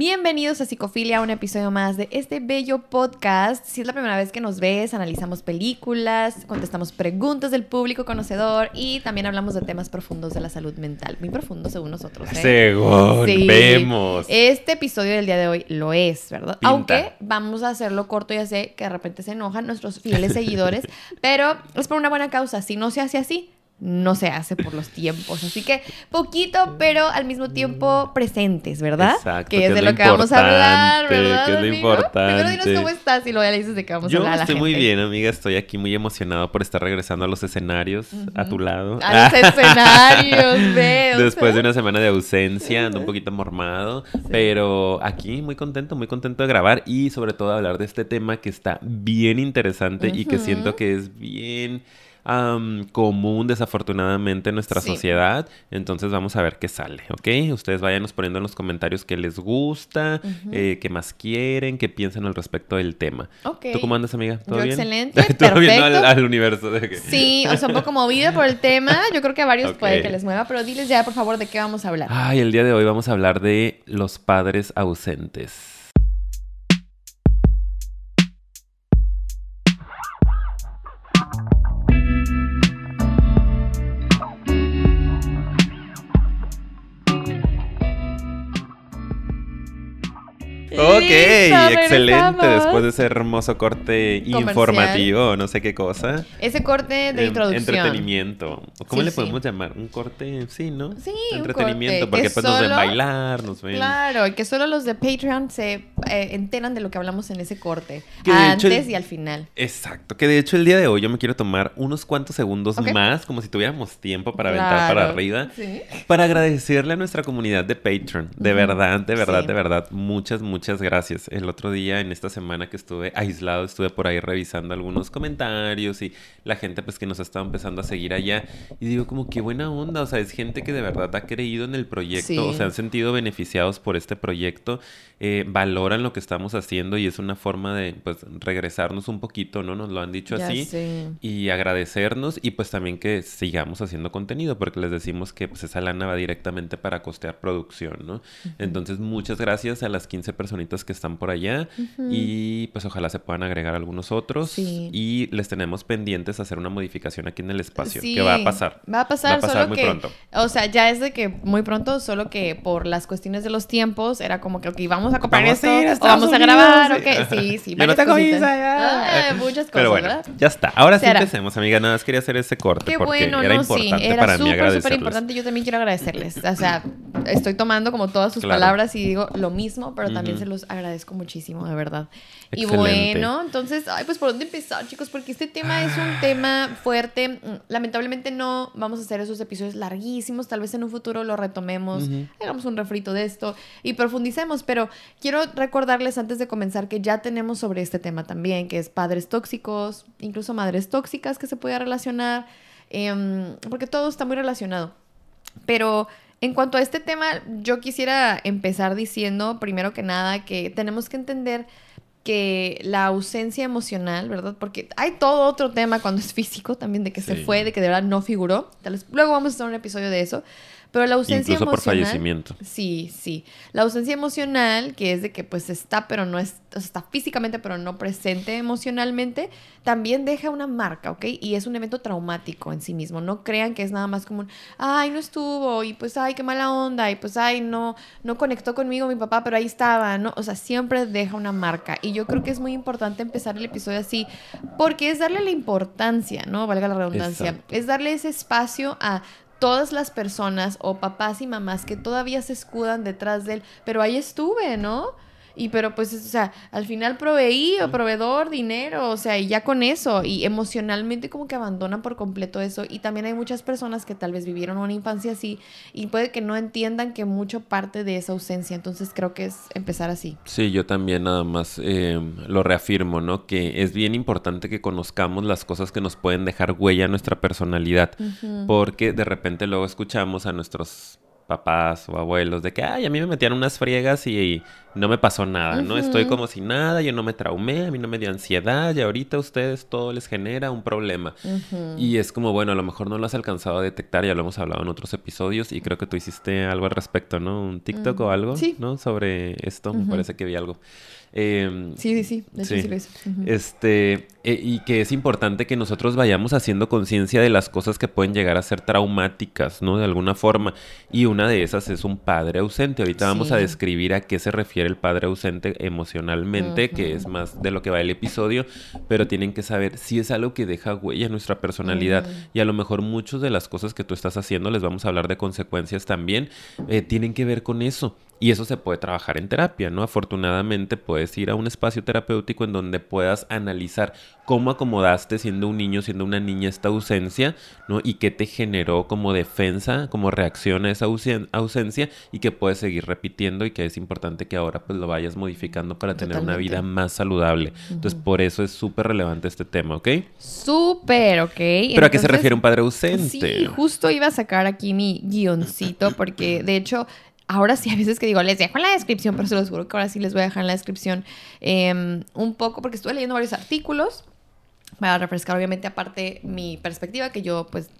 Bienvenidos a Psicofilia, un episodio más de este bello podcast. Si es la primera vez que nos ves, analizamos películas, contestamos preguntas del público conocedor y también hablamos de temas profundos de la salud mental. Muy profundos según nosotros. ¿eh? Según vemos. Este episodio del día de hoy lo es, ¿verdad? Aunque vamos a hacerlo corto, ya sé que de repente se enojan nuestros fieles seguidores, pero es por una buena causa. Si no se hace así, no se hace por los tiempos. Así que poquito, pero al mismo tiempo presentes, ¿verdad? Exacto. Que es de lo que vamos a hablar, ¿verdad? Que es lo amigo? importante. Primero dinos cómo estás y luego ya le dices de qué vamos Yo a hablar a la estoy muy bien, amiga. Estoy aquí muy emocionado por estar regresando a los escenarios a tu lado. A los escenarios, veo. Después de una semana de ausencia, ando un poquito mormado, pero aquí muy contento, muy contento de grabar y sobre todo hablar de este tema que está bien interesante y que siento que es bien am, común desafortunadamente en nuestra Sí. sociedad. Entonces vamos a ver qué sale, ¿ok? Ustedes váyanos poniendo en los comentarios qué les gusta, eh, qué más quieren, qué piensan al respecto del tema. Ok. ¿Tú cómo andas, amiga? ¿Todo Yo bien? excelente, ¿Todo bien al, universo? Sí, o sea, un poco movida por el tema. Yo creo que a varios Ok. puede que les mueva, pero diles ya, por favor, de qué vamos a hablar. Ay, el día de hoy vamos a hablar de los padres ausentes. Excelente. Después de ese hermoso corte Comercial. informativo, no sé qué cosa. Ese corte de Em, introducción. Entretenimiento. ¿Cómo Sí, le sí. podemos llamar? Un corte, sí, ¿no? Sí, un Entretenimiento, corte, porque que pues nos ven bailar, nos ven... Claro, y que solo los de Patreon se eh, enteran de lo que hablamos en ese corte. Hecho Antes y al final. Exacto, que de hecho el día de hoy yo me quiero tomar unos cuantos segundos más, como si tuviéramos tiempo para aventar para arriba, Sí. para agradecerle a nuestra comunidad de Patreon. De verdad, de verdad, de verdad, muchas, muchas gracias. El otro día, en esta semana que estuve aislado, estuve por ahí revisando algunos comentarios y la gente pues que nos estaba empezando a seguir allá. Y digo como qué buena onda, o sea, es gente que de verdad ha creído en el proyecto, Sí. o se han sentido beneficiados por este proyecto, eh, valoran lo que estamos haciendo y es una forma de pues regresarnos un poquito, ¿no? Nos lo han dicho Ya así sé. y agradecernos y pues también que sigamos haciendo contenido porque les decimos que pues esa lana va directamente para costear producción, ¿no? Entonces muchas gracias a las 15 personitas que están por allá y pues ojalá se puedan agregar algunos otros Sí. y les tenemos pendientes hacer una modificación aquí en el espacio Sí, que va a pasar. Va a pasar, Va a pasar solo muy que, pronto. o sea, ya es de que muy pronto, solo que por las cuestiones de los tiempos era como que, ok, vamos a comprar Vamos esto, a ir o vamos a grabar, sí. ok, sí, sí, Yo no tengo visa ya. Ah, muchas cosas, Pero bueno, ¿verdad? ya está. Ahora sí empecemos, amiga. Nada más quería hacer ese corte Qué porque bueno, era no, sí, importante era para mí súper, súper agradecerles. importante. Yo también quiero agradecerles. O sea, estoy tomando como todas sus Claro. palabras y digo lo mismo, pero también se los agradezco muchísimo, de verdad. Y Excelente. bueno, entonces, ay, pues por dónde empezar, chicos, porque este tema es un tema fuerte. Lamentablemente no vamos a hacer esos episodios larguísimos. Tal vez en un futuro lo retomemos, hagamos un refrito de esto y profundicemos. Pero quiero recordarles antes de comenzar que ya tenemos sobre este tema también, que es padres tóxicos, incluso madres tóxicas que se puede relacionar, em, porque todo está muy relacionado. Pero en cuanto a este tema, yo quisiera empezar diciendo, primero que nada, que tenemos que entender que la ausencia emocional, ¿verdad? Porque hay todo otro tema cuando es físico también, de que se fue, de que de verdad no figuró. Tal vez luego vamos a hacer un episodio de eso. Pero la ausencia Incluso por emocional. fallecimiento. Sí, sí. La ausencia emocional, que es de que pues está, pero no es, o sea, está físicamente, pero no presente emocionalmente, también deja una marca, ¿ok? Y es un evento traumático en sí mismo. No crean que es nada más como un, ay, no estuvo, y pues, ay, qué mala onda, y pues, ay, no, no conectó conmigo mi papá, pero ahí estaba, ¿no? O sea, siempre deja una marca. Y yo creo que es muy importante empezar el episodio así, porque es darle la importancia, ¿no? Valga la redundancia. Exacto. Es darle ese espacio a todas las personas o papás y mamás que todavía se escudan detrás de él, pero ahí estuve, ¿no? Y pero pues, o sea, al final proveí o proveedor, dinero, o sea, y ya con eso, y emocionalmente como que abandonan por completo eso. Y también hay muchas personas que tal vez vivieron una infancia así y puede que no entiendan que mucho parte de esa ausencia. Entonces creo que es empezar así. Sí, yo también nada más eh, lo reafirmo, ¿no? Que es bien importante que conozcamos las cosas que nos pueden dejar huella en nuestra personalidad, porque de repente luego escuchamos a nuestros papás o abuelos de que, ay, a mí me metían unas friegas y, no me pasó nada, ¿no? Estoy como si nada, yo no me traumé, a mí no me dio ansiedad y ahorita a ustedes todo les genera un problema. Y es como, bueno, a lo mejor no lo has alcanzado a detectar, ya lo hemos hablado en otros episodios y creo que tú hiciste algo al respecto, ¿no? Un TikTok o algo, sí. ¿no? Sobre esto, me parece que vi algo. Em, sí, sí, sí, de hecho sí, sí Este, eh, y que es importante que nosotros vayamos haciendo conciencia de las cosas que pueden llegar a ser traumáticas, ¿no? De alguna forma. Y una de esas es un padre ausente. Ahorita vamos a describir a qué se refiere el padre ausente emocionalmente, que es más de lo que va el episodio, pero tienen que saber si es algo que deja huella en nuestra personalidad. Y a lo mejor muchas de las cosas que tú estás haciendo, les vamos a hablar de consecuencias también, eh, tienen que ver con eso. Y eso se puede trabajar en terapia, ¿no? Afortunadamente puedes ir a un espacio terapéutico en donde puedas analizar cómo acomodaste siendo un niño, siendo una niña esta ausencia, ¿no? Y qué te generó como defensa, como reacción a esa ausencia y que puedes seguir repitiendo y que es importante que ahora pues lo vayas modificando para tener una vida más saludable. Entonces por eso es súper relevante este tema, ¿ok? Súper, ok. Pero ¿a qué se refiere un padre ausente? Sí, justo iba a sacar aquí mi guioncito porque de hecho ahora sí, a veces que digo, les dejo en la descripción, pero se los juro que ahora sí les voy a dejar en la descripción em, un poco, porque estuve leyendo varios artículos para refrescar, obviamente, aparte mi perspectiva, que yo, pues,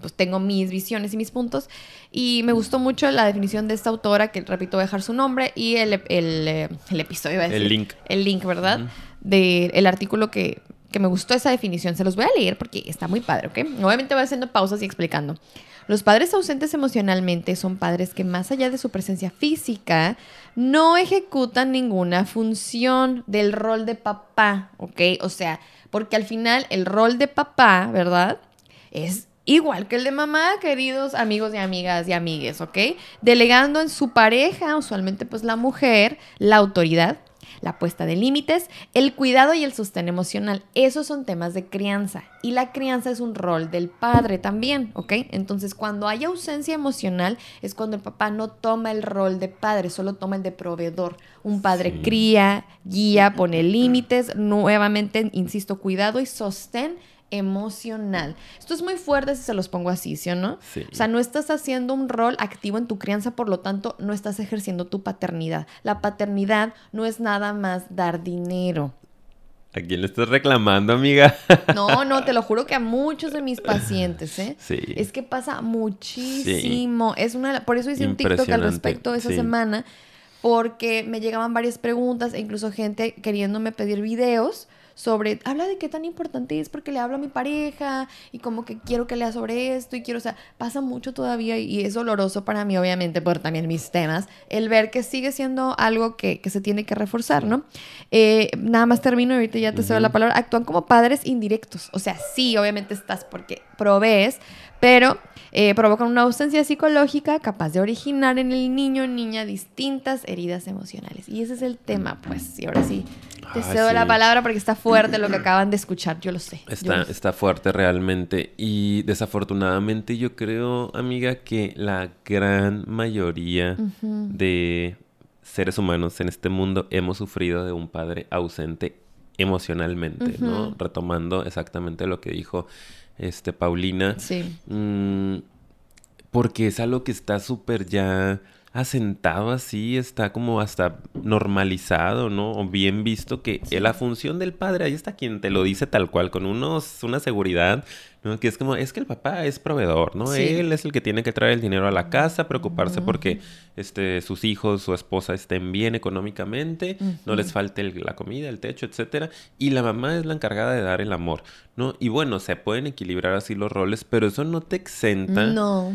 pues tengo mis visiones y mis puntos. Y me gustó mucho la definición de esta autora, que repito, voy a dejar su nombre, y el, el, eh, el episodio, iba a decir, El link. El link, ¿verdad? Del artículo que, que me gustó esa definición. Se los voy a leer porque está muy padre, ¿ok? Obviamente voy haciendo pausas y explicando. Los padres ausentes emocionalmente son padres que más allá de su presencia física, no ejecutan ninguna función del rol de papá, ¿ok? O sea, porque al final el rol de papá, ¿verdad? Es igual que el de mamá, queridos amigos y amigas y amigues, ¿ok? Delegando en su pareja, usualmente pues la mujer, la autoridad la puesta de límites, el cuidado y el sostén emocional. Esos son temas de crianza. Y la crianza es un rol del padre también, ¿ok? Entonces, cuando hay ausencia emocional es cuando el papá no toma el rol de padre, solo toma el de proveedor. Un padre cría, guía, pone límites, nuevamente, insisto, cuidado y sostén emocional. Esto es muy fuerte si se los pongo así, ¿sí o no? Sí. O sea, no estás haciendo un rol activo en tu crianza, por lo tanto, no estás ejerciendo tu paternidad. La paternidad no es nada más dar dinero. ¿A quién le estás reclamando, amiga? No, no, te lo juro que a muchos de mis pacientes, ¿eh? Sí. Es que pasa muchísimo. Es una, por eso hice un TikTok al respecto esa semana, porque me llegaban varias preguntas e incluso gente queriéndome pedir videos sobre, habla de qué tan importante es porque le hablo a mi pareja y como que quiero que lea sobre esto y quiero, o sea, pasa mucho todavía y es doloroso para mí, obviamente, por también mis temas, el ver que sigue siendo algo que, se tiene que reforzar, ¿no? Eh, nada más termino, ahorita ya te cedo la palabra, actúan como padres indirectos, o sea, sí, obviamente estás porque provees, pero eh, provocan una ausencia psicológica capaz de originar en el niño o niña distintas heridas emocionales. Y ese es el tema, pues. Y ahora sí, te cedo la palabra porque está fuerte lo que acaban de escuchar, yo lo sé. Está, está fuerte realmente. Y desafortunadamente yo creo, amiga, que la gran mayoría de seres humanos en este mundo hemos sufrido de un padre ausente emocionalmente, ¿no? Retomando exactamente lo que dijo este Paulina. Sí. Mm, porque es algo que está súper ya asentado así, está como hasta normalizado, ¿no? O bien visto que la función del padre, ahí está quien te lo dice tal cual, con unos, una seguridad ¿no? Que es como, es que el papá es proveedor, ¿no? Él es el que tiene que traer el dinero a la casa, preocuparse porque este, sus hijos, su esposa estén bien económicamente, no les falte la comida, el techo, etcétera. Y la mamá es la encargada de dar el amor, ¿no? Y bueno, se pueden equilibrar así los roles, pero eso no te exenta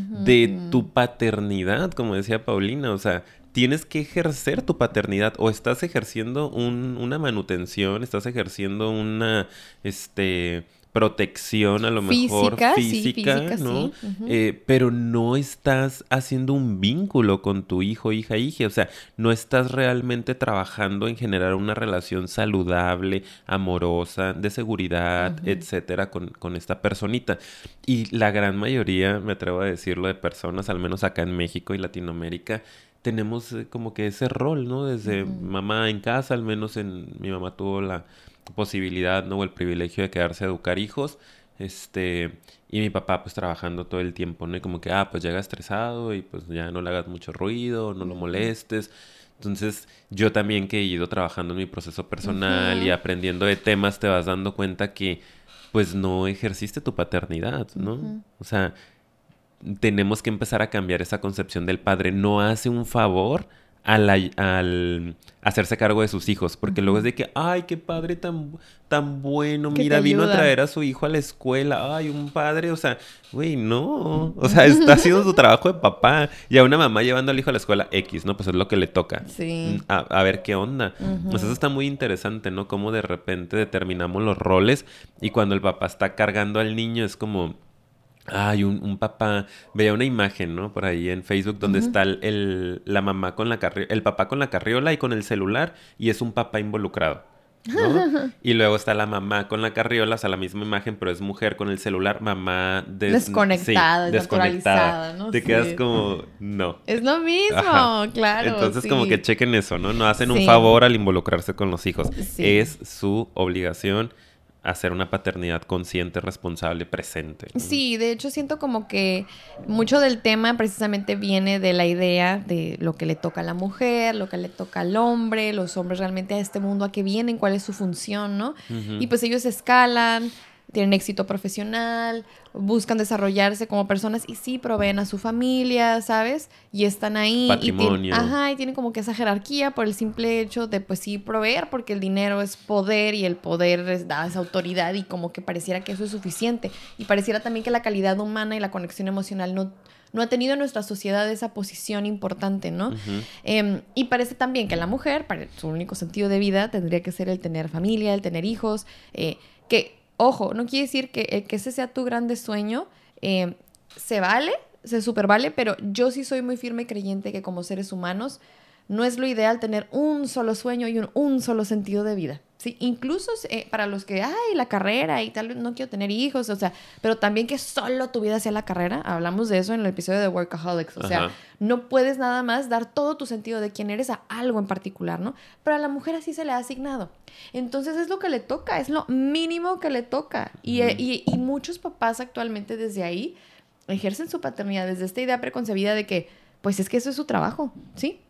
de tu paternidad, como decía Paulina, o sea, tienes que ejercer tu paternidad o estás ejerciendo un, una manutención, estás ejerciendo una, este, protección a lo mejor física, ¿no? Eh, pero no estás haciendo un vínculo con tu hijo, hija, hija. O sea, no estás realmente trabajando en generar una relación saludable, amorosa, de seguridad, etcétera, con, con, esta personita. Y la gran mayoría, me atrevo a decirlo, de personas, al menos acá en México y Latinoamérica, tenemos eh, como que ese rol, ¿no? Desde mamá en casa, al menos en mi mamá tuvo la posibilidad, ¿no? O el privilegio de quedarse a educar hijos. Este, y mi papá pues trabajando todo el tiempo, ¿no? Y como que, ah, pues llega estresado y pues ya no le hagas mucho ruido, no lo molestes. Entonces, yo también que he ido trabajando en mi proceso personal y aprendiendo de temas, te vas dando cuenta que pues no ejerciste tu paternidad, ¿no? O sea, tenemos que empezar a cambiar esa concepción del padre. No hace un favor al, hacerse cargo de sus hijos, porque luego es de que, ay, qué padre tan, tan bueno, mira, vino a traer a su hijo a la escuela, ay, un padre, o sea, güey, no, o sea, está haciendo su trabajo de papá, y a una mamá llevando al hijo a la escuela X, ¿no? Pues es lo que le toca. Sí. Mm, a, ver qué onda. Pues eso está muy interesante, ¿no? Cómo de repente determinamos los roles y cuando el papá está cargando al niño es como Ay, un, un, papá, veía una imagen, ¿no? Por ahí en Facebook donde está el, la mamá con la carriola, el papá con la carriola y con el celular y es un papá involucrado. ¿no? y luego está la mamá con la carriola, o sea, la misma imagen, pero es mujer con el celular, mamá desconectada, desconectada. ¿no? Te quedas como, no. Es lo mismo, claro. Entonces, como que chequen eso, ¿no? No hacen un favor al involucrarse con los hijos. Es su obligación hacer una paternidad consciente, responsable, presente. Sí, de hecho siento como que mucho del tema precisamente viene de la idea de lo que le toca a la mujer, lo que le toca al hombre, los hombres realmente a este mundo a qué vienen, cuál es su función, ¿no? Y pues ellos escalan, tienen éxito profesional, buscan desarrollarse como personas y sí proveen a su familia, ¿sabes? Y están ahí. Patrimonio. Y ajá, y tienen como que esa jerarquía por el simple hecho de, pues sí, proveer, porque el dinero es poder y el poder da esa autoridad y como que pareciera que eso es suficiente. Y pareciera también que la calidad humana y la conexión emocional no, no ha tenido en nuestra sociedad esa posición importante, ¿no? Em, y parece también que la mujer, para su único sentido de vida, tendría que ser el tener familia, el tener hijos, eh, que Ojo, no quiere decir que, eh, que ese sea tu grande sueño. Eh, se vale, se super vale, pero yo sí soy muy firme creyente que como seres humanos no es lo ideal tener un solo sueño y un, un solo sentido de vida. Sí, incluso eh, para los que, ay, la carrera y tal, no quiero tener hijos, o sea, pero también que solo tu vida sea la carrera, hablamos de eso en el episodio de Workaholics, o sea, no puedes nada más dar todo tu sentido de quién eres a algo en particular, ¿no? Pero a la mujer así se le ha asignado. Entonces es lo que le toca, es lo mínimo que le toca. Y, eh, y, y muchos papás actualmente desde ahí ejercen su paternidad, desde esta idea preconcebida de que, pues es que eso es su trabajo, ¿sí?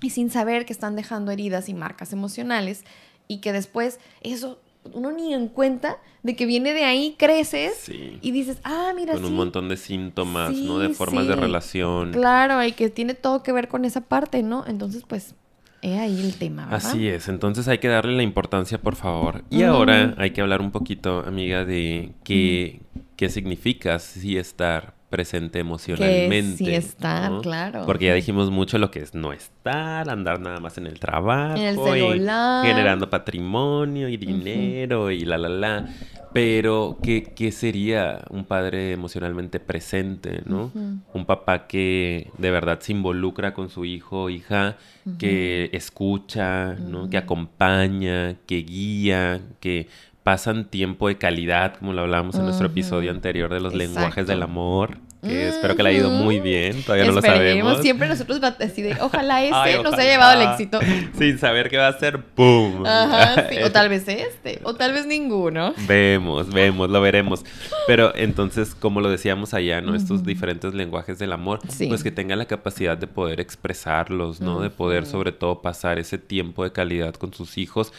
Y sin saber que están dejando heridas y marcas emocionales y que después eso uno ni en cuenta de que viene de ahí, creces y dices, ah, mira, Con un montón de síntomas, ¿no? De formas de relación. Claro, y que tiene todo que ver con esa parte, ¿no? Entonces, pues, he ahí el tema, ¿verdad? Así es, entonces hay que darle la importancia, por favor. Y ahora hay que hablar un poquito, amiga, de qué, qué significa sí estar presente emocionalmente. sí estar, claro. Porque ya dijimos mucho lo que es no estar, andar nada más en el trabajo, en el celular. Y generando patrimonio y dinero y la la la. Pero, ¿qué, ¿qué, sería un padre emocionalmente presente, no? Un papá que de verdad se involucra con su hijo o hija, que escucha, ¿no? Que acompaña, que guía, que pasan tiempo de calidad, como lo hablábamos en nuestro episodio anterior de los lenguajes del amor. Que espero que le haya ido muy bien, todavía no lo sabemos. Siempre nosotros así de, ojalá este nos haya llevado el éxito. Sin saber qué va a ser, ¡pum! Ajá, sí. O tal vez este, o tal vez ninguno. Vemos, vemos, lo veremos. Pero entonces, como lo decíamos allá, ¿no? Estos diferentes lenguajes del amor, pues que tenga la capacidad de poder expresarlos, ¿no? De poder sobre todo pasar ese tiempo de calidad con sus hijos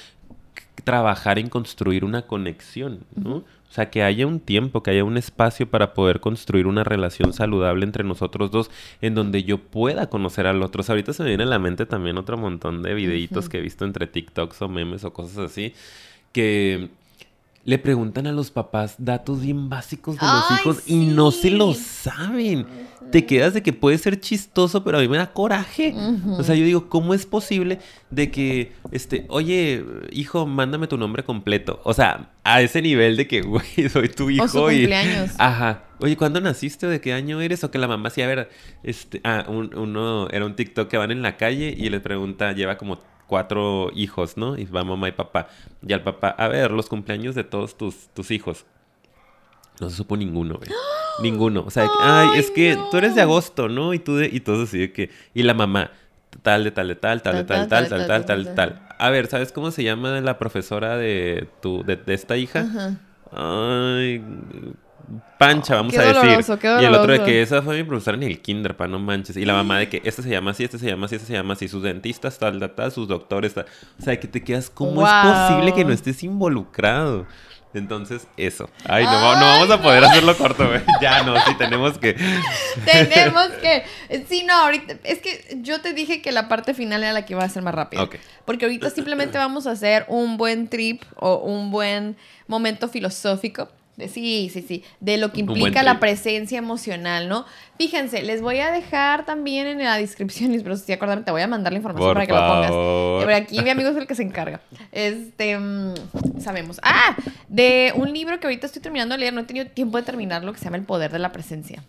trabajar en construir una conexión, ¿no? O sea, que haya un tiempo, que haya un espacio para poder construir una relación saludable entre nosotros dos, en donde yo pueda conocer al otro. ahorita se me viene a la mente también otro montón de videitos que he visto entre TikToks o memes o cosas así, que le preguntan a los papás datos bien básicos de los hijos y no se lo saben. Te quedas de que puede ser chistoso, pero a mí me da coraje. O sea, yo digo, ¿cómo es posible de que, este, oye, hijo, mándame tu nombre completo? O sea, a ese nivel de que, güey, soy tu hijo. O su cumpleaños. Ajá. Oye, ¿cuándo naciste o de qué año eres? O que la mamá sí, a ver, este, ah, uno, era un TikTok que van en la calle y les pregunta, lleva como cuatro hijos, ¿no? Y va mamá y papá. Y al papá, a ver, los cumpleaños de todos tus, tus hijos. No se supo ninguno, güey. Ninguno. O sea, ay, es que tú eres de agosto, ¿no? Y tú de, y todos así de que. Y la mamá, tal, de tal, de tal, tal, de tal, tal, tal, tal, tal, tal. A ver, ¿sabes cómo se llama la profesora de tu, de, esta hija? ay, Pancha, vamos Qué a decir. qué Y el otro de que esa fue mi profesora en el kinder, pa, no manches. Y la mamá de que este se llama así, este se llama así, este se llama así, sus dentistas, tal, tal, tal, sus doctores, tal. O sea, que te quedas, ¿cómo es posible que no estés involucrado? Entonces, eso. Ay, no, va- no vamos a poder hacerlo corto, güey. Ya no, sí, tenemos que. Tenemos que. Sí, no, ahorita. Es que yo te dije que la parte final era la que iba a ser más rápida. Ok. Porque ahorita simplemente vamos a hacer un buen trip o un buen momento filosófico. Sí, sí, sí. De lo que implica la presencia emocional, ¿no? Fíjense, les voy a dejar también en la descripción, pero si acordarme, te voy a mandar la información Por para que lo pongas. Pero aquí mi amigo es el que se encarga. Este, mm, sabemos. Ah, de un libro que ahorita estoy terminando de leer, no he tenido tiempo de terminarlo, que se llama El Poder de la Presencia.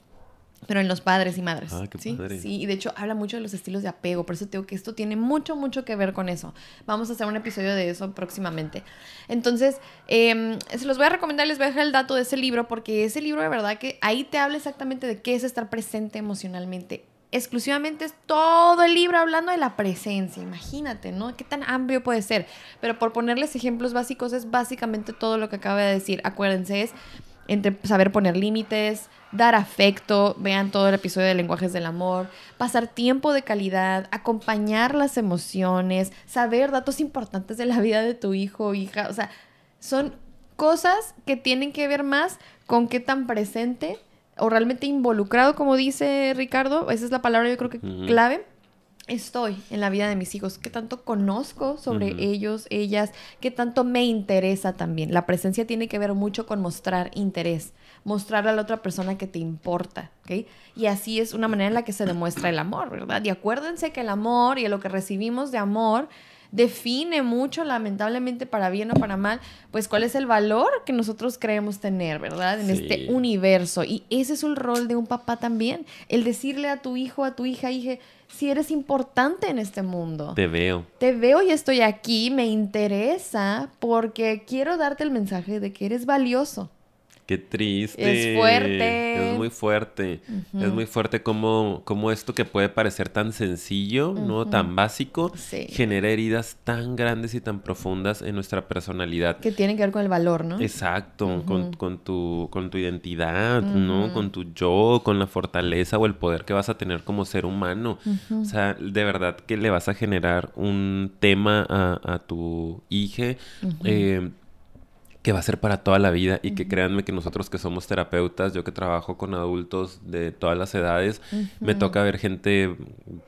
Pero en los padres y madres. Ah, qué ¿sí? padre. Sí, y de hecho habla mucho de los estilos de apego. Por eso te digo que esto tiene mucho, mucho que ver con eso. Vamos a hacer un episodio de eso próximamente. Entonces, eh, se los voy a recomendar, les voy a dejar el dato de ese libro, porque ese libro de verdad que ahí te habla exactamente de qué es estar presente emocionalmente. Exclusivamente es todo el libro hablando de la presencia. Imagínate, ¿no? Qué tan amplio puede ser. Pero por ponerles ejemplos básicos, es básicamente todo lo que acaba de decir. Acuérdense, es entre saber poner límites, dar afecto, vean todo el episodio de lenguajes del amor, pasar tiempo de calidad, acompañar las emociones, saber datos importantes de la vida de tu hijo o hija, o sea, son cosas que tienen que ver más con qué tan presente o realmente involucrado, como dice Ricardo, esa es la palabra yo creo que clave, estoy en la vida de mis hijos, qué tanto conozco sobre ellos, ellas, qué tanto me interesa también. La presencia tiene que ver mucho con mostrar interés, mostrar a la otra persona que te importa, ¿ok? Y así es una manera en la que se demuestra el amor, ¿verdad? Y acuérdense que el amor y lo que recibimos de amor define mucho, lamentablemente para bien o para mal, pues cuál es el valor que nosotros creemos tener, ¿verdad? En Sí. este universo. Y ese es el rol de un papá también, el decirle a tu hijo, a tu hija, hija, si eres importante en este mundo. Te veo. Te veo y estoy aquí, me interesa porque quiero darte el mensaje de que eres valioso. Qué triste. Es fuerte. Es muy fuerte. Es muy fuerte como, como esto que puede parecer tan sencillo, ¿no? Tan básico, Sí. genera heridas tan grandes y tan profundas en nuestra personalidad. Que tiene que ver con el valor, ¿no? Exacto, con, con tu, con tu identidad, ¿no? Con tu yo, con la fortaleza o el poder que vas a tener como ser humano. O sea, de verdad que le vas a generar un tema a, a tu hija eh, que va a ser para toda la vida y que créanme que nosotros que somos terapeutas, yo que trabajo con adultos de todas las edades, me toca ver gente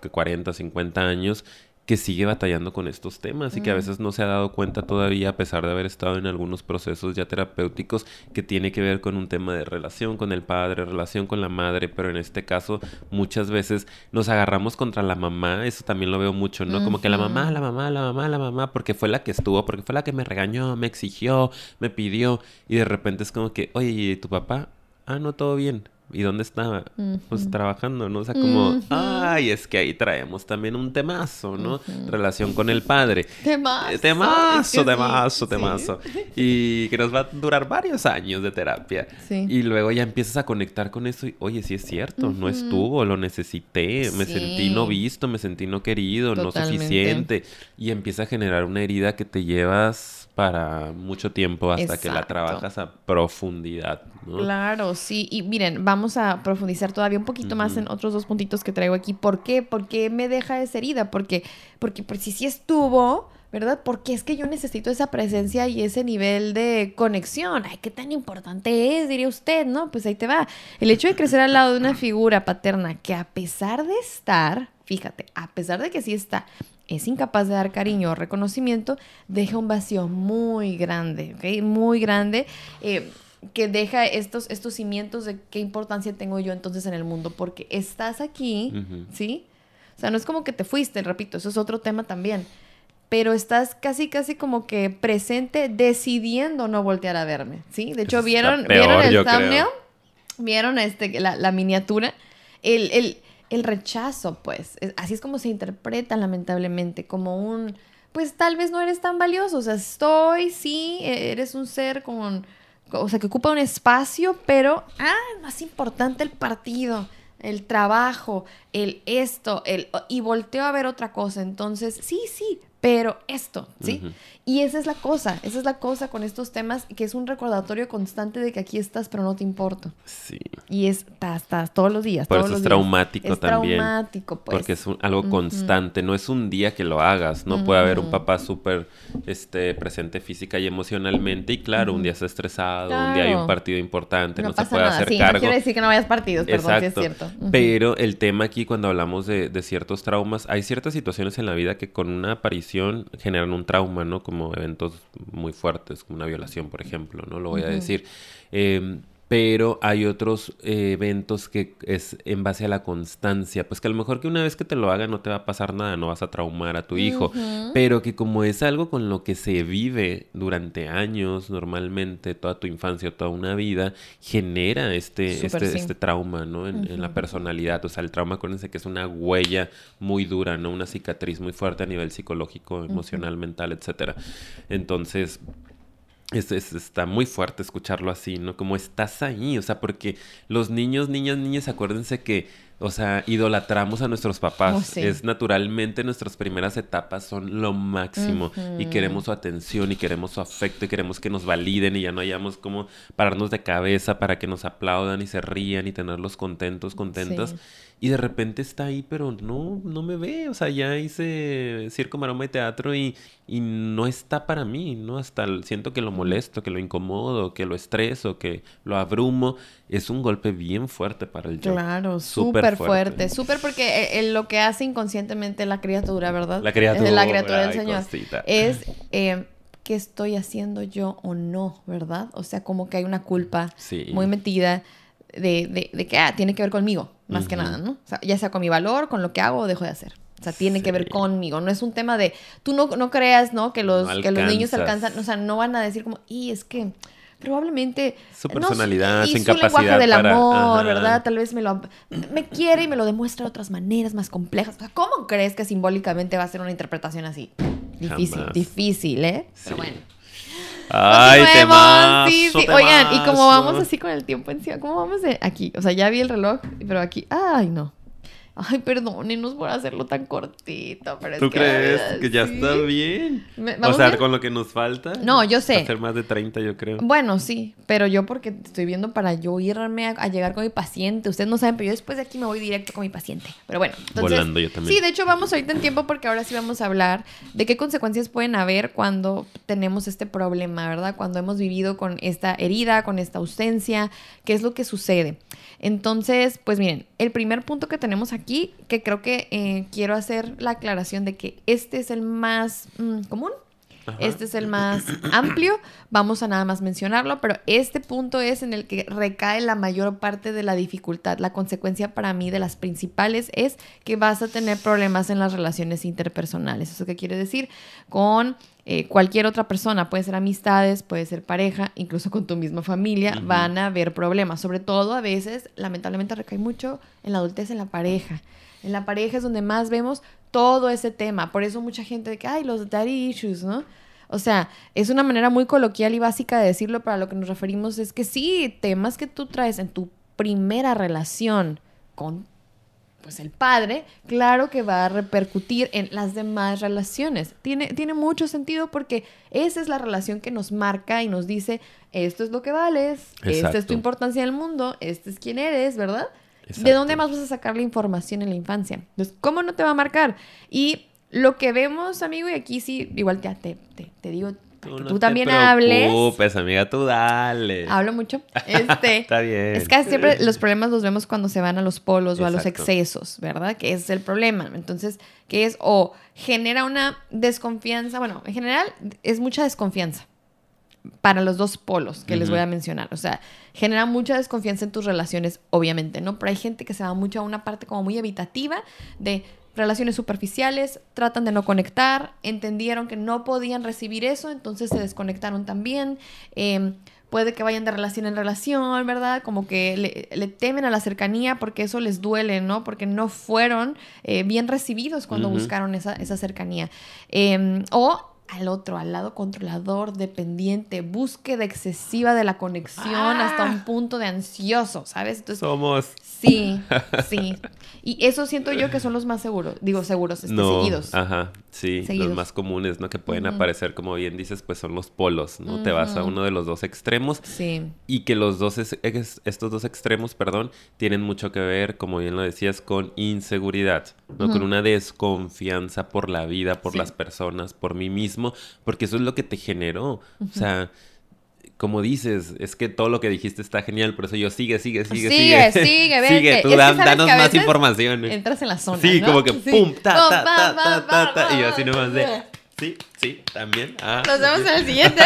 de 40, 50 años que sigue batallando con estos temas y que a Mm. veces no se ha dado cuenta todavía, a pesar de haber estado en algunos procesos ya terapéuticos, que tiene que ver con un tema de relación con el padre, relación con la madre, pero en este caso muchas veces nos agarramos contra la mamá, eso también lo veo mucho, ¿no? Como que la mamá, la mamá, la mamá, la mamá, porque fue la que estuvo, porque fue la que me regañó, me exigió, me pidió, y de repente es como que, oye, ¿y tu papá? Ah, no, todo bien. ¿Y dónde estaba? Pues Ujú. trabajando, ¿no? O sea, como, ay, es que ahí traemos también un temazo, ¿no? Relación con el padre. Temazo. Eh, es Temazo, sí, temazo, sí. temazo. Y que nos va a durar varios años de terapia. Sí. Y luego ya empiezas a conectar con eso y, oye, sí es cierto, no estuvo, lo necesité, me sentí no visto, me sentí no querido, no suficiente. Y empieza a generar una herida que te llevas para mucho tiempo hasta que la trabajas a profundidad, ¿no? Claro, sí. Y miren, vamos a profundizar todavía un poquito más en otros dos puntitos que traigo aquí. ¿Por qué? ¿Por qué me deja esa herida? Porque, porque pues, si sí estuvo, ¿verdad? Porque es que yo necesito esa presencia y ese nivel de conexión. Ay, qué tan importante es, diría usted, ¿no? Pues ahí te va. El hecho de crecer al lado de una figura paterna que a pesar de estar, fíjate, a pesar de que sí está, es incapaz de dar cariño o reconocimiento, deja un vacío muy grande, ¿ok? Muy grande. eh, que deja estos, estos cimientos de qué importancia tengo yo entonces en el mundo, porque estás aquí. ¿sí? O sea, no es como que te fuiste, repito, eso es otro tema también, pero estás casi, casi como que presente decidiendo no voltear a verme, ¿sí? De hecho, está ¿vieron, peor, ¿vieron el creo. thumbnail? ¿Vieron este, la, la miniatura? El, el, el rechazo, pues, es- así es como se interpreta lamentablemente, como un, pues tal vez no eres tan valioso, o sea, estoy, sí, e- eres un ser con, o sea, que ocupa un espacio, pero, ah, más importante el partido, el trabajo, el esto, el, y volteo a ver otra cosa, entonces, sí, sí, pero esto, ¿sí? Y esa es la cosa, esa es la cosa con estos temas, que es un recordatorio constante de que aquí estás, pero no te importo. Sí. Y es, estás, estás todos los días. Por todos eso los es días. traumático Es también. traumático, pues. Porque es un- algo constante, no es un día que lo hagas, no puede haber un papá súper este, presente física y emocionalmente y claro, un día está estresado, un día hay un partido importante, no, no se pasa puede nada. hacer sí, cargo. no quiere decir que no vayas partidos, perdón, sí es Exacto. cierto. Pero el tema aquí, cuando hablamos de, de ciertos traumas, hay ciertas situaciones en la vida que con una aparición generan un trauma, ¿no? Como eventos muy fuertes, como una violación, por ejemplo, ¿no? Lo voy a decir. Eh, pero hay otros eh, eventos que es en base a la constancia. Pues que a lo mejor que una vez que te lo hagan no te va a pasar nada, no vas a traumar a tu hijo. Pero que como es algo con lo que se vive durante años, normalmente, toda tu infancia, toda una vida, genera este, este, sí. este trauma, ¿no? En, en la personalidad. O sea, el trauma, acuérdense que es una huella muy dura, ¿no? Una cicatriz muy fuerte a nivel psicológico, emocional, mental, etcétera. Entonces, es, es- está muy fuerte escucharlo así, ¿no? Como estás ahí, o sea, porque los niños, niñas, niñas, acuérdense que, o sea, idolatramos a nuestros papás. Oh, sí. Es naturalmente nuestras primeras etapas son lo máximo y queremos su atención y queremos su afecto y queremos que nos validen y ya no hayamos como pararnos de cabeza para que nos aplaudan y se rían y tenerlos contentos, contentas. Sí. Y de repente está ahí, pero no, no me ve. O sea, ya hice circo, maroma y teatro y, y no está para mí, ¿no? Hasta siento que lo molesto, que lo incomodo, que lo estreso, que lo abrumo. Es un golpe bien fuerte para el yo. Claro, Súper fuerte. Súper porque eh, eh, lo que hace inconscientemente la criatura, ¿verdad? La criatura, La criatura del Señor. cosita. Es eh, qué estoy haciendo yo o no, ¿verdad? O sea, como que hay una culpa Sí. muy metida de, de, de que ah, tiene que ver conmigo, más que nada, ¿no? O sea, ya sea con mi valor, con lo que hago o dejo de hacer. O sea, tiene que ver conmigo. No es un tema de, tú no, no creas, ¿no? Que los, No que los niños alcanzan, o sea, no van a decir como, y es que probablemente... Su no, personalidad, y su su lenguaje del para- amor, ajá. ¿verdad? Tal vez me lo me quiere y me lo demuestra de otras maneras más complejas. O sea, ¿Cómo crees que simbólicamente va a ser una interpretación así? Difícil, Jamás. difícil, ¿eh? Sí. Pero bueno. Ay, temazo, Sí, sí. Oigan, y como vamos así con el tiempo encima, ¿cómo vamos de aquí? O sea, ya vi el reloj, pero aquí, ay, no. Ay, perdónenos por hacerlo tan cortito, pero es ¿Tú que la crees que ya está bien? O ¿vamos sea, bien? con lo que nos falta. No, yo sé. Ser más de 30, yo creo. Bueno, sí, pero yo porque estoy viendo para yo irme a, a llegar con mi paciente. Ustedes no saben, pero yo después de aquí me voy directo con mi paciente. Pero bueno, entonces... Volando yo también. Sí, de hecho vamos ahorita en tiempo porque ahora sí vamos a hablar de qué consecuencias pueden haber cuando tenemos este problema, ¿verdad? Cuando hemos vivido con esta herida, con esta ausencia, qué es lo que sucede. Entonces, pues miren, el primer punto que tenemos aquí, que creo que eh, quiero hacer la aclaración de que este es el más mm, común. Ajá. Este es el más amplio, vamos a nada más mencionarlo, pero este punto es en el que recae la mayor parte de la dificultad. La consecuencia para mí de las principales es que vas a tener problemas en las relaciones interpersonales. ¿Eso qué quiere decir? Con eh, cualquier otra persona, puede ser amistades, puede ser pareja, incluso con tu misma familia, van a haber problemas. Sobre todo a veces, lamentablemente recae mucho en la adultez, en la pareja. En la pareja es donde más vemos todo ese tema. Por eso mucha gente de que, ay, los daddy issues, ¿no? O sea, es una manera muy coloquial y básica de decirlo, pero a lo que nos referimos es que sí, temas que tú traes en tu primera relación con pues el padre, claro que va a repercutir en las demás relaciones. Tiene, tiene mucho sentido porque esa es la relación que nos marca y nos dice, esto es lo que vales, esta es tu importancia en el mundo, este es quién eres, ¿verdad? ¿De dónde más vas a sacar la información en la infancia? Entonces, ¿cómo no te va a marcar? Y lo que vemos, amigo, y aquí sí, igual ya te, te, te digo, que no tú te también hables. preocupes, amiga, tú dale. Hablo mucho. Este, Está bien. es casi siempre los problemas los vemos cuando se van a los polos o a los excesos, ¿verdad? Que es el problema. Entonces, que es o genera una desconfianza, bueno, en general es mucha desconfianza para los dos polos que les voy a mencionar. O sea, genera mucha desconfianza en tus relaciones, obviamente, ¿no? Pero hay gente que se va mucho a una parte como muy evitativa de relaciones superficiales, tratan de no conectar, entendieron que no podían recibir eso, entonces se desconectaron también. Eh, puede que vayan de relación en relación, ¿verdad? Como que le, le temen a la cercanía porque eso les duele, ¿no? Porque no fueron eh, bien recibidos cuando buscaron esa, esa cercanía. Eh, o al otro, al lado controlador, dependiente, búsqueda excesiva de la conexión hasta un punto de ansioso, ¿sabes? Entonces, Somos. Sí, sí. Y eso siento yo que son los más seguros, digo seguros, este, seguidos. Ajá, sí, los más comunes, ¿no? Que pueden aparecer, como bien dices, pues son los polos, ¿no? Te vas a uno de los dos extremos. Sí. Y que los dos, estos dos extremos, perdón, tienen mucho que ver, como bien lo decías, con inseguridad, ¿no? Con una desconfianza por la vida, por las personas, por mí mismo, porque eso es lo que te generó. O sea como dices, es que todo lo que dijiste está genial, por eso yo sigue, sigue, sigue, sigue. Sigue, sigue. Sigue, tú danos más información. Entras en la zona. Sí, como que pum, ta, ta, ta, ta, ta, ta, y yo así nomás de. Sí, sí, también. Ah, Nos vemos en el siguiente.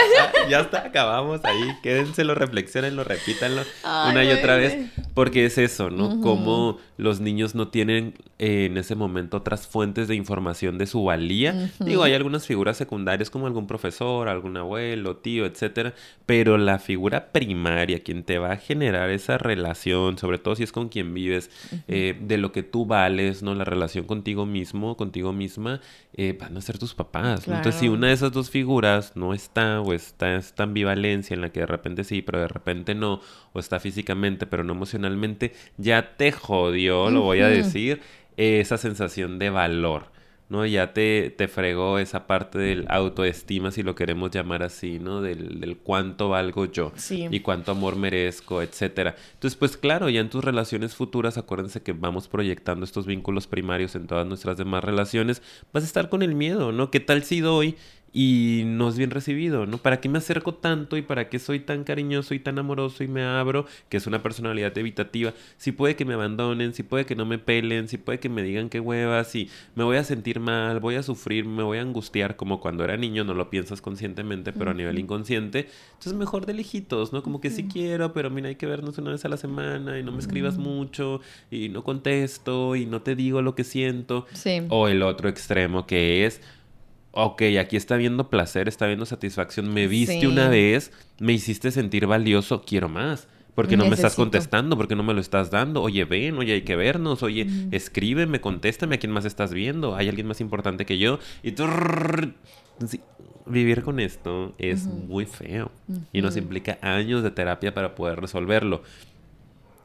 ya está, acabamos ahí. Quédenselo, reflexionenlo, repítanlo una y otra vez. Porque es eso, ¿no? Como los niños no tienen eh, en ese momento otras fuentes de información de su valía. Digo, hay algunas figuras secundarias como algún profesor, algún abuelo, tío, etcétera. Pero la figura primaria, quien te va a generar esa relación, sobre todo si es con quien vives, eh, de lo que tú vales, ¿no? La relación contigo mismo, contigo misma, eh, van a ser tus papás. Entonces, si una de esas dos figuras no está o está esta ambivalencia en la que de repente sí, pero de repente no, o está físicamente, pero no emocionalmente, ya te jodió, lo voy a decir, esa sensación de valor. ¿No? Ya te, te fregó esa parte del autoestima, si lo queremos llamar así, ¿no? Del, del cuánto valgo yo y cuánto amor merezco, etcétera. Entonces, pues claro, ya en tus relaciones futuras, acuérdense que vamos proyectando estos vínculos primarios en todas nuestras demás relaciones, vas a estar con el miedo, ¿no? ¿Qué tal si doy y no es bien recibido, ¿no? ¿Para qué me acerco tanto y para qué soy tan cariñoso y tan amoroso y me abro, que es una personalidad evitativa? Si puede que me abandonen, si puede que no me pelen, si puede que me digan que huevas, si me voy a sentir mal, voy a sufrir, me voy a angustiar, como cuando era niño, no lo piensas conscientemente, pero a nivel inconsciente. Entonces mejor de lejitos, ¿no? Como que sí quiero, pero mira, hay que vernos una vez a la semana y no me escribas mucho y no contesto y no te digo lo que siento. Sí. O el otro extremo que es ok, aquí está viendo placer, está viendo satisfacción, me viste una vez, me hiciste sentir valioso, quiero más. Porque no me estás contestando, porque no me lo estás dando. Oye, ven, oye, hay que vernos. Oye, escríbeme, contéstame a quién más estás viendo. Hay alguien más importante que yo. Y tú... vivir con esto es muy feo. Y nos implica años de terapia para poder resolverlo.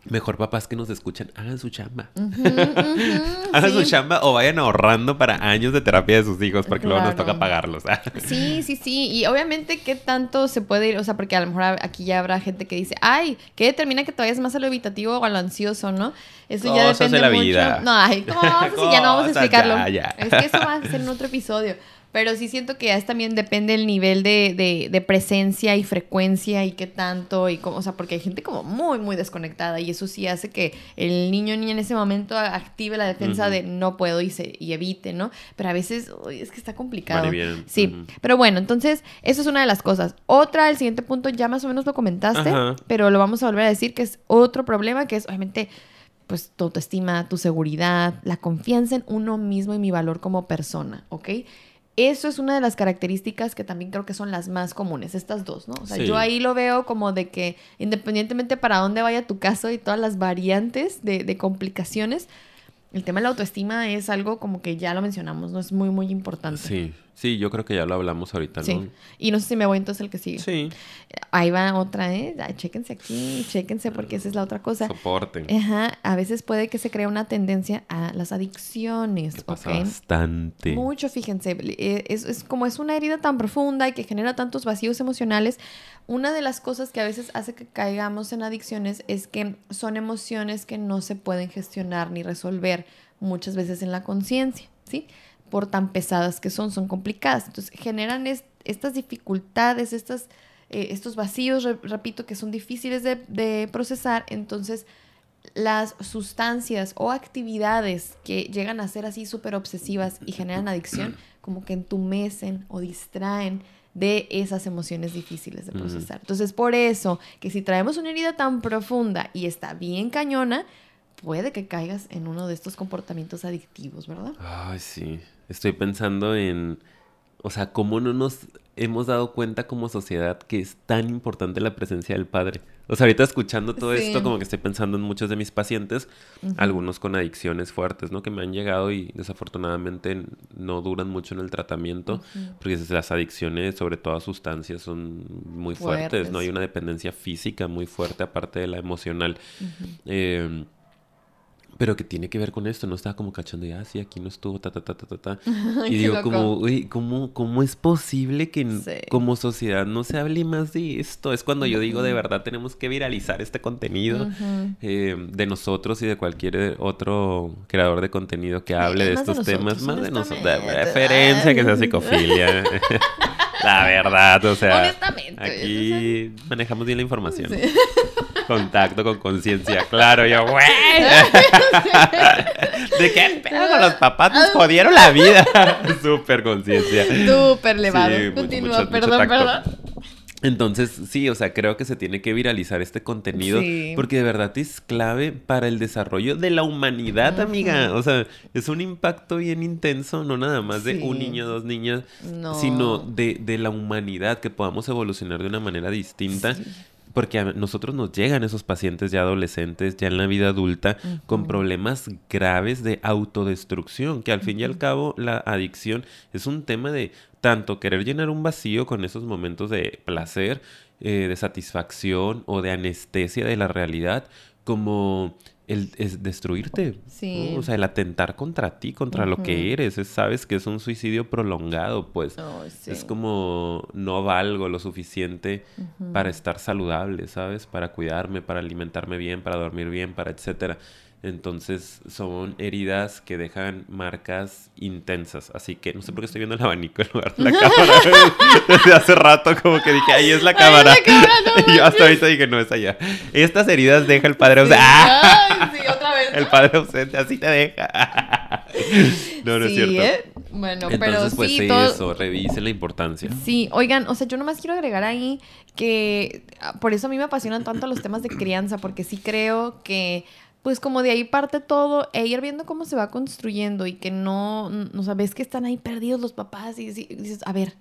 Mejor papás que nos escuchan, hagan su chamba. hagan su chamba o vayan ahorrando para años de terapia de sus hijos, porque luego nos toca pagarlos. sí, sí, sí. Y obviamente, ¿qué tanto se puede ir? O sea, porque a lo mejor aquí ya habrá gente que dice, ay, ¿qué determina que te vayas más a lo evitativo o a lo ansioso, no? Eso ya depende de la mucho. Vida. No, ay, ¿cómo? Pues ya no vamos a explicarlo. Es que eso va a ser en otro episodio. Pero sí siento que ya es también depende el nivel de, de, presencia y frecuencia y qué tanto y cómo, o sea, porque hay gente como muy, muy desconectada y eso sí hace que el niño ni en ese momento active la defensa de no puedo y, se, y evite, ¿no? Pero a veces es que está complicado. Sí, pero bueno, entonces eso es una de las cosas. Otra, el siguiente punto ya más o menos lo comentaste, pero lo vamos a volver a decir que es otro problema que es obviamente pues tu autoestima, tu seguridad, la confianza en uno mismo y mi valor como persona, ¿ok? Eso es una de las características que también creo que son las más comunes, estas dos, ¿no? O sea, yo ahí lo veo como de que independientemente para dónde vaya tu caso y todas las variantes de, de complicaciones, el tema de la autoestima es algo como que ya lo mencionamos, ¿no? Es muy, muy importante. Sí, sí, yo creo que ya lo hablamos ahorita, ¿no? Sí. Y no sé si me voy entonces el que sigue. Sí. Ahí va otra, ¿eh? chéquense aquí, chéquense porque esa es la otra cosa. Soporten. Ajá. A veces puede que se crea una tendencia a las adicciones, pasa bastante. Mucho, fíjense. Eh, es, es como es una herida tan profunda y que genera tantos vacíos emocionales, una de las cosas que a veces hace que caigamos en adicciones es que son emociones que no se pueden gestionar ni resolver muchas veces en la conciencia, ¿sí? Por tan pesadas que son, son complicadas. Entonces generan estas dificultades, estas, eh, estos vacíos, repito, que son difíciles de, de procesar. Entonces las sustancias o actividades que llegan a ser así súper obsesivas y generan adicción, como que entumecen o distraen de esas emociones difíciles de procesar. Entonces, por eso que si traemos una herida tan profunda y está bien cañona, puede que caigas en uno de estos comportamientos adictivos, ¿verdad? Ay, sí. Estoy pensando en, o sea, cómo no nos hemos dado cuenta como sociedad que es tan importante la presencia del padre. O sea, ahorita escuchando todo Sí. esto, como que estoy pensando en muchos de mis pacientes, algunos con adicciones fuertes, ¿no? Que me han llegado y desafortunadamente no duran mucho en el tratamiento, porque las adicciones, sobre todo a sustancias, son muy fuertes, ¿no? Hay una dependencia física muy fuerte aparte de la emocional. Eh, pero que tiene que ver con esto, no estaba como cachando, ya, sí, aquí no estuvo, ta, ta, ta, ta, ta, ta. Y digo, loco. como, uy, ¿cómo, ¿cómo es posible que Sí. como sociedad no se hable más de esto? Es cuando yo digo, de verdad, tenemos que viralizar este contenido eh, de nosotros y de cualquier eh, otro creador de contenido que hable de estos temas, más de nosotros, de honestamente. referencia que sea psicofilia. La verdad, o sea, aquí manejamos bien la información. Sí. Contacto con conciencia, claro, yo, güey. ¿De qué pedo con los papás? Nos jodieron la vida. Súper conciencia. Súper elevado. Sí, Continúa, mucho- perdón, perdón. Entonces, sí, o sea, creo que se tiene que viralizar este contenido Sí. porque de verdad es clave para el desarrollo de la humanidad, amiga. O sea, es un impacto bien intenso, no nada más de un niño, dos niñas, No. sino de, de la humanidad, que podamos evolucionar de una manera distinta. Sí. Porque a nosotros nos llegan esos pacientes ya adolescentes, ya en la vida adulta, con problemas graves de autodestrucción, que al fin y al cabo la adicción es un tema de tanto querer llenar un vacío con esos momentos de placer, eh, de satisfacción o de anestesia de la realidad, como el es destruirte. Sí. ¿no? O sea, el atentar contra ti, contra lo que eres. Es- sabes que es un suicidio prolongado, pues. Sí. Es como no valgo lo suficiente para estar saludable, ¿sabes? Para cuidarme, para alimentarme bien, para dormir bien, para etcétera. Entonces son heridas que dejan marcas intensas. Así que no sé por qué estoy viendo el abanico en lugar de la cámara. Desde hace rato como que dije, ahí es la cámara. la cámara, no y yo hasta ahorita dije, no es allá. Estas heridas deja el padre ausente. ¡Ah! Sí, otra vez. El padre ausente, así te deja. no, no es cierto. ¿eh? Bueno, pero Entonces, pues sí, todo- eso, revisen la importancia. Sí, oigan, o sea, yo nomás quiero agregar ahí que ah, por eso a mí me apasionan tanto los temas de crianza, porque sí creo que, pues como de ahí parte todo, e ir viendo cómo se va construyendo y que no, no sabes que están ahí perdidos los papás y, y dices, a ver,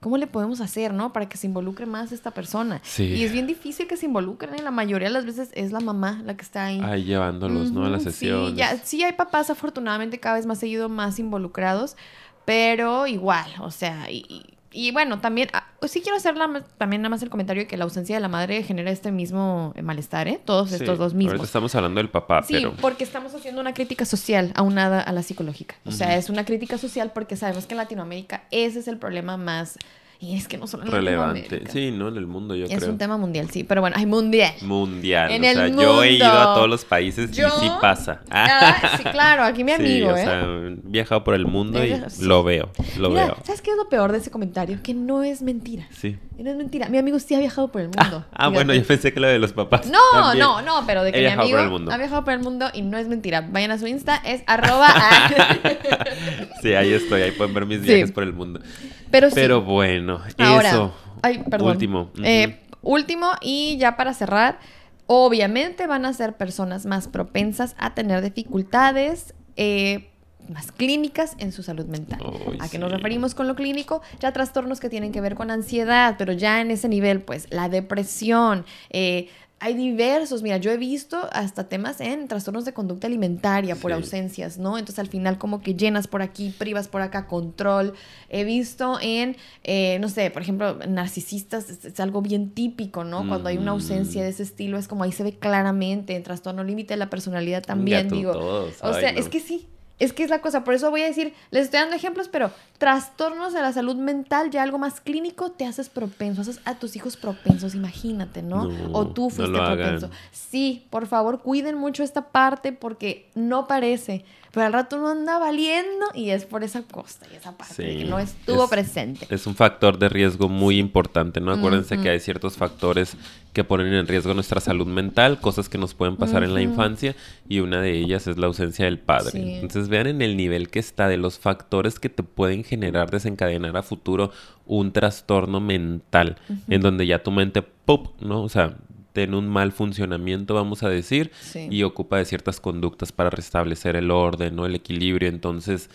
¿cómo le podemos hacer, no? Para que se involucre más esta persona. Sí. Y es bien difícil que se involucren y la mayoría de las veces es la mamá la que está ahí. Ahí llevándolos, ¿no? A las Ujú, sesiones. Sí, ya, sí hay papás afortunadamente cada vez más seguido más involucrados, pero igual, o sea, y, y- y bueno, también, ah, sí quiero hacer la- también nada más el comentario de que la ausencia de la madre genera este mismo eh, malestar, ¿eh? Todos Sí, estos dos mismos. estamos hablando del papá, Sí, pero... porque estamos haciendo una crítica social aunada a la psicológica. O sea, es una crítica social porque sabemos que en Latinoamérica ese es el problema más... Y es que no solo en relevante. Sí, ¿no? En el mundo, yo es creo. un tema mundial, sí. Pero bueno, hay mundial. Mundial. En o sea, el yo he ido a mundo. todos los países Yo- y sí pasa. Ah, sí, claro, aquí mi Sí, amigo, o ¿eh? sea, he viajado por el mundo He y sí. lo veo, lo Mira, veo. ¿sabes qué es lo peor de ese comentario? Que no es mentira. Sí. No es mentira. Mi amigo sí ha viajado por el mundo. Ah, bueno, yo pensé que lo de los papás. No, también. no, no, pero de He que mi viajado amigo por el mundo. ha viajado por el mundo y no es mentira. Vayan a su Insta, es arroba. ah. Sí, ahí estoy, ahí pueden ver mis Sí. viajes por el mundo. Pero sí. Pero bueno, Ahora, eso. ay, perdón. Último. Eh, último, y ya para cerrar, obviamente van a ser personas más propensas a tener dificultades. eh, más clínicas en su salud mental. ¿A qué nos referimos con lo clínico? Ya trastornos que tienen que ver con ansiedad, pero ya en ese nivel, pues la depresión, eh, hay diversos, mira, yo he visto hasta temas en trastornos de conducta alimentaria por Sí. ausencias, ¿no? Entonces al final como que llenas por aquí, privas por acá, control. He visto en, eh, no sé, por ejemplo, narcisistas, es, es algo bien típico, ¿no? Cuando hay una ausencia de ese estilo, es como ahí se ve claramente, en trastorno límite de la personalidad también, Gato, digo. todos. O Ay, sea, no. es que sí. Es que es la cosa, por eso voy a decir, les estoy dando ejemplos, pero trastornos de la salud mental, ya algo más clínico, te haces propenso, haces a tus hijos propensos, imagínate, ¿no? No, o tú no fuiste hagan. propenso. Sí, por favor, cuiden mucho esta parte porque no parece, pero al rato uno anda valiendo y es por esa costa y esa parte Sí, que no estuvo es- presente. Es un factor de riesgo muy importante, ¿no? Acuérdense que hay ciertos factores que ponen en riesgo nuestra salud mental, cosas que nos pueden pasar en la infancia y una de ellas es la ausencia del padre. Sí. Entonces vean en el nivel que está de los factores que te pueden generar, desencadenar a futuro un trastorno mental, en donde ya tu mente, ¡pop! ¿no? O sea, tiene un mal funcionamiento, vamos a decir, Sí. y ocupa de ciertas conductas para restablecer el orden, ¿no? El equilibrio. Entonces,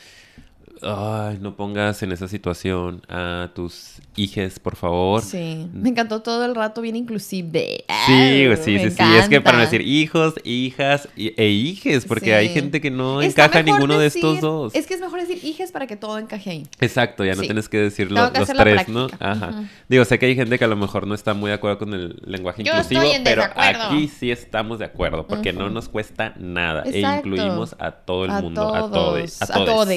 ay, no pongas en esa situación a tus hijes, por favor. Sí, me encantó todo el rato bien inclusive. Sí, sí, sí, sí, es que para decir hijos, hijas e hijes, porque hay gente que no encaja ninguno de estos dos. Es que es mejor decir hijes para que todo encaje ahí. Exacto, ya no tienes que decir los, tres, ¿no? Ajá. Digo, sé que hay gente que a lo mejor no está muy de acuerdo con el lenguaje inclusivo, pero aquí sí estamos de acuerdo, porque no nos cuesta nada e incluimos a todo el mundo, a todos. A todos.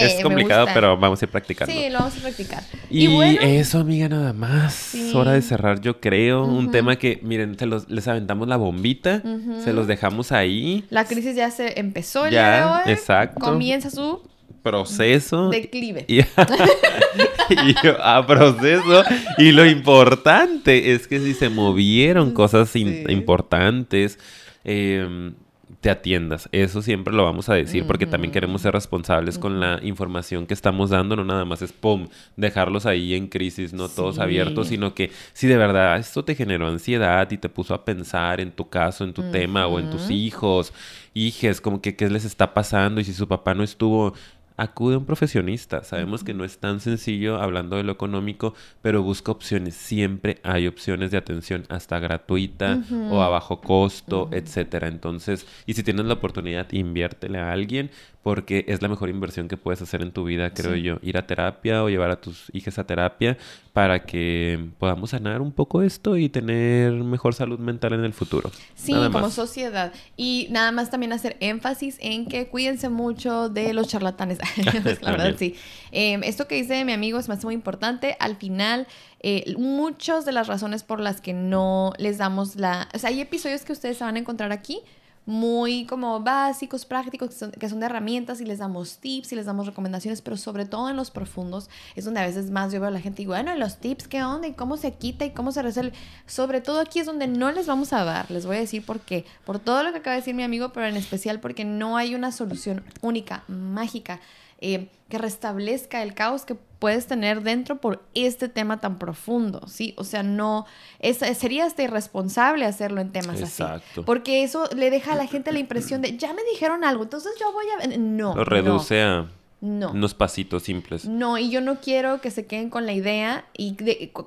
Es complicado, pero vamos a ir practicando. Sí, lo vamos a practicar. Y, eso, amiga, nada más. Es hora de cerrar, yo creo. Un tema que, miren, se los, les aventamos la bombita, se los dejamos ahí. La crisis ya se empezó ya, exacto. Comienza su proceso. Declive. Y, a proceso. Y lo importante es que si se movieron cosas importantes, eh, te atiendas. Eso siempre lo vamos a decir porque también queremos ser responsables con la información que estamos dando. No nada más es, ¡pum!, dejarlos ahí en crisis, no todos abiertos, sino que si de verdad esto te generó ansiedad y te puso a pensar en tu caso, en tu tema o en tus hijos, hijes, como que qué les está pasando y si su papá no estuvo acude a un profesionista. Sabemos que no es tan sencillo hablando de lo económico, pero busca opciones. Siempre hay opciones de atención hasta gratuita o a bajo costo, etcétera. Entonces, y si tienes la oportunidad, inviértele a alguien porque es la mejor inversión que puedes hacer en tu vida, creo yo. Ir a terapia o llevar a tus hijas a terapia para que podamos sanar un poco esto y tener mejor salud mental en el futuro. Sí, como sociedad. Y nada más también hacer énfasis en que cuídense mucho de los charlatanes. la verdad, sí. Em, esto que dice mi amigo es más muy importante. Al final, eh, muchas de las razones por las que no les damos la... O sea, hay episodios que ustedes se van a encontrar aquí muy como básicos, prácticos, que son, de herramientas y les damos tips y les damos recomendaciones, pero sobre todo en los profundos es donde a veces más yo veo a la gente y bueno, los tips, ¿qué onda? ¿Y cómo se quita? ¿Y cómo se resuelve? Sobre todo aquí es donde no les vamos a dar, les voy a decir por qué, por todo lo que acaba de decir mi amigo, pero en especial porque no hay una solución única, mágica. Eh, que restablezca el caos que puedes tener dentro por este tema tan profundo, ¿sí? O sea, no, es, sería hasta irresponsable hacerlo en temas Exacto. Porque eso le deja a la gente la impresión de, ya me dijeron algo, entonces yo voy a... No. Lo reduce a... No. Unos pasitos simples. No, y yo no quiero que se queden con la idea y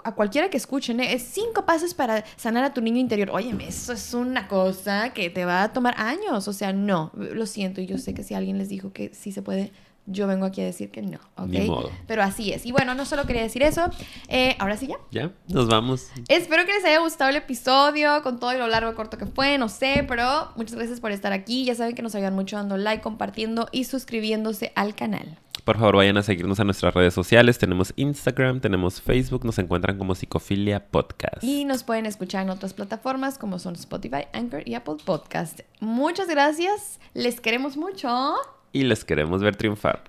a cualquiera que escuchen, ¿eh? es cinco pasos para sanar a tu niño interior. Óyeme, eso es una cosa que te va a tomar años. O sea, no, lo siento. Y yo sé que si alguien les dijo que sí se puede, yo vengo aquí a decir que no, ¿ok? Pero así es. Y bueno, no solo quería decir eso. Eh, ahora sí ya. Ya, nos vamos. Espero que les haya gustado el episodio, con todo lo largo o corto que fue, no sé, pero muchas gracias por estar aquí. Ya saben que nos ayudan mucho dando like, compartiendo y suscribiéndose al canal. Por favor, vayan a seguirnos a nuestras redes sociales. Tenemos Instagram, tenemos Facebook, nos encuentran como Psicofilia Podcast. Y nos pueden escuchar en otras plataformas como son Spotify, Anchor y Apple Podcast. Muchas gracias, les queremos mucho y les queremos ver triunfar.